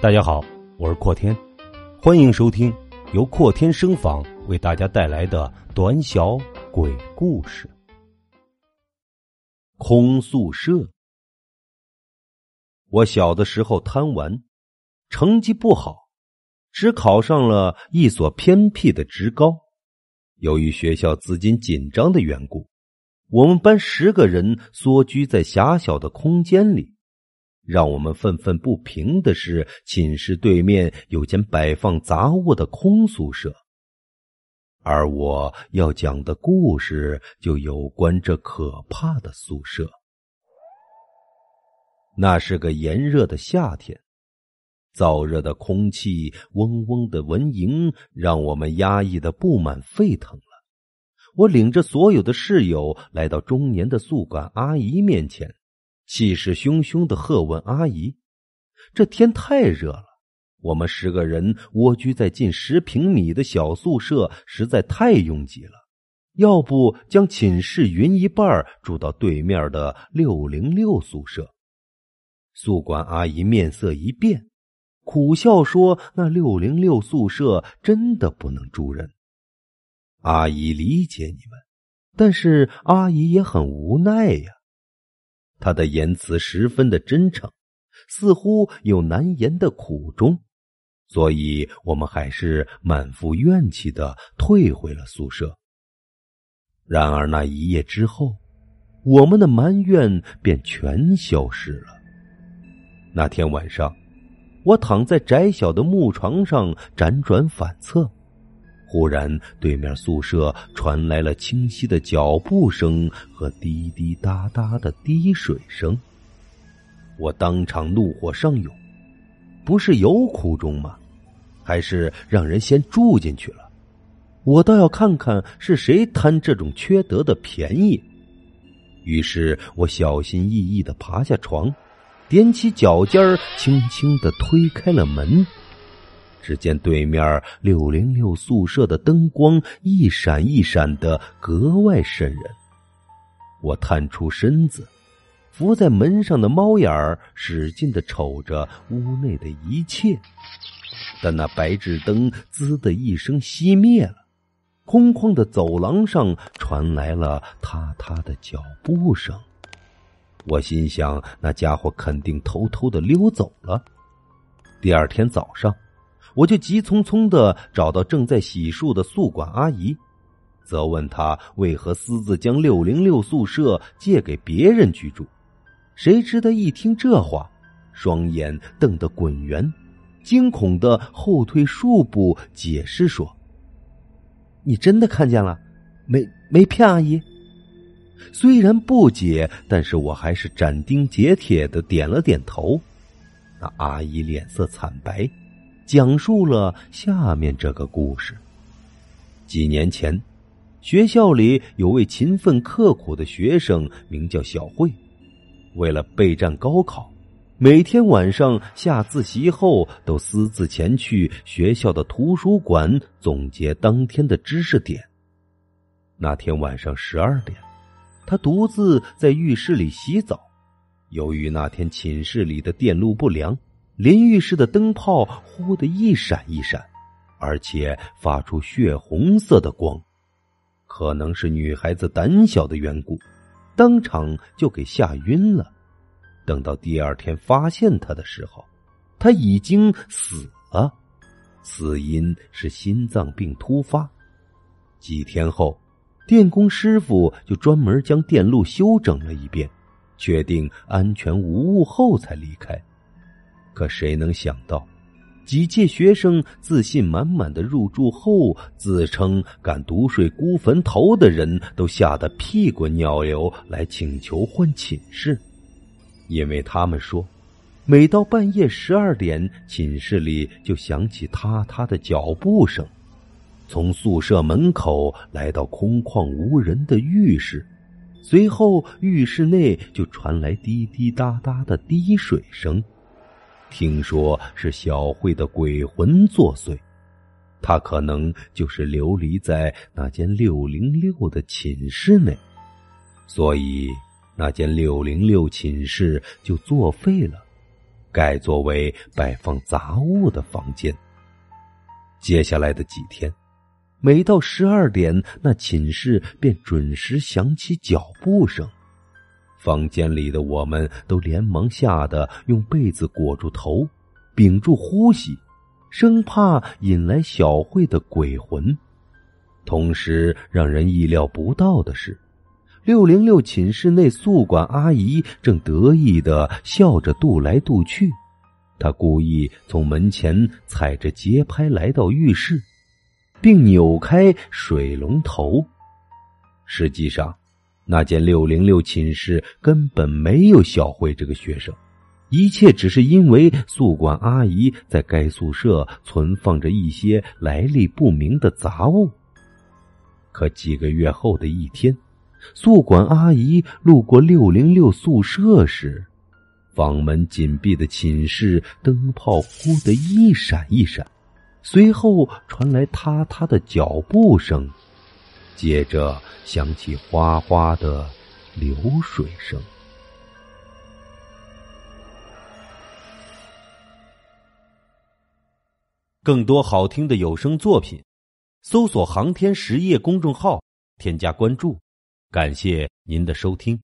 大家好，我是阔天，欢迎收听由阔天声访为大家带来的短小鬼故事。空宿舍。我小的时候贪玩，成绩不好，只考上了一所偏僻的职高。由于学校资金紧张的缘故，我们班十个人缩居在狭小的空间里。让我们愤愤不平的是，寝室对面有间摆放杂物的空宿舍，而我要讲的故事就有关这可怕的宿舍。那是个炎热的夏天，燥热的空气、嗡嗡的蚊蝇，让我们压抑的不满沸腾了。我领着所有的室友来到中年的宿管阿姨面前。气势汹汹的喝问阿姨：“这天太热了，我们十个人蜗居在近十平米的小宿舍，实在太拥挤了。要不将寝室匀一半，住到对面的六零六宿舍？”宿管阿姨面色一变，苦笑说：“那六零六宿舍真的不能住人。”阿姨理解你们，但是阿姨也很无奈呀。他的言辞十分的真诚，似乎有难言的苦衷，所以我们还是满腹怨气的退回了宿舍。然而那一夜之后，我们的埋怨便全消失了。那天晚上，我躺在窄小的木床上辗转反侧。忽然，对面宿舍传来了清晰的脚步声和滴滴答答的滴水声。我当场怒火上涌，不是有苦衷吗？还是让人先住进去了？我倒要看看是谁贪这种缺德的便宜。于是我小心翼翼的爬下床，踮起脚尖，轻轻的推开了门。只见对面六零六宿舍的灯光一闪一闪的，格外瘆人。我探出身子，伏在门上的猫眼儿，使劲的瞅着屋内的一切。但那白炽灯“滋”的一声熄灭了，空旷的走廊上传来了踏踏的脚步声。我心想，那家伙肯定偷偷的溜走了。第二天早上。我就急匆匆的找到正在洗漱的宿管阿姨，责问她为何私自将六零六宿舍借给别人居住。谁知她一听这话，双眼瞪得滚圆，惊恐的后退数步，解释说：“你真的看见了，没没骗阿姨？”虽然不解，但是我还是斩钉截铁的点了点头。那阿姨脸色惨白。讲述了下面这个故事。几年前，学校里有位勤奋刻苦的学生，名叫小慧。为了备战高考，每天晚上下自习后，都私自前去学校的图书馆总结当天的知识点。那天晚上十二点，他独自在浴室里洗澡。由于那天寝室里的电路不良。淋浴室的灯泡忽的一闪一闪，而且发出血红色的光，可能是女孩子胆小的缘故，当场就给吓晕了。等到第二天发现她的时候，她已经死了，死因是心脏病突发。几天后，电工师傅就专门将电路修整了一遍，确定安全无误后才离开。可谁能想到，几届学生自信满满的入住后，自称敢独睡孤坟头的人都吓得屁滚尿流来请求换寝室，因为他们说，每到半夜十二点，寝室里就响起踏踏的脚步声，从宿舍门口来到空旷无人的浴室，随后浴室内就传来滴滴答答的滴水声。听说是小慧的鬼魂作祟，她可能就是流离在那间六零六的寝室内，所以那间六零六寝室就作废了。改作为摆放杂物的房间。接下来的几天，每到十二点，那寝室便准时响起脚步声。房间里的我们都连忙吓得用被子裹住头，屏住呼吸，生怕引来小慧的鬼魂。同时，让人意料不到的是，六零六寝室内宿管阿姨正得意的笑着踱来踱去。她故意从门前踩着节拍来到浴室，并扭开水龙头。实际上。那间六零六寝室根本没有小慧这个学生，一切只是因为宿管阿姨在该宿舍存放着一些来历不明的杂物。可几个月后的一天，宿管阿姨路过六零六宿舍时，房门紧闭的寝室灯泡忽的一闪一闪，随后传来嗒嗒的脚步声。接着响起哗哗的流水声。更多好听的有声作品，搜索“航天实业”公众号，添加关注。感谢您的收听。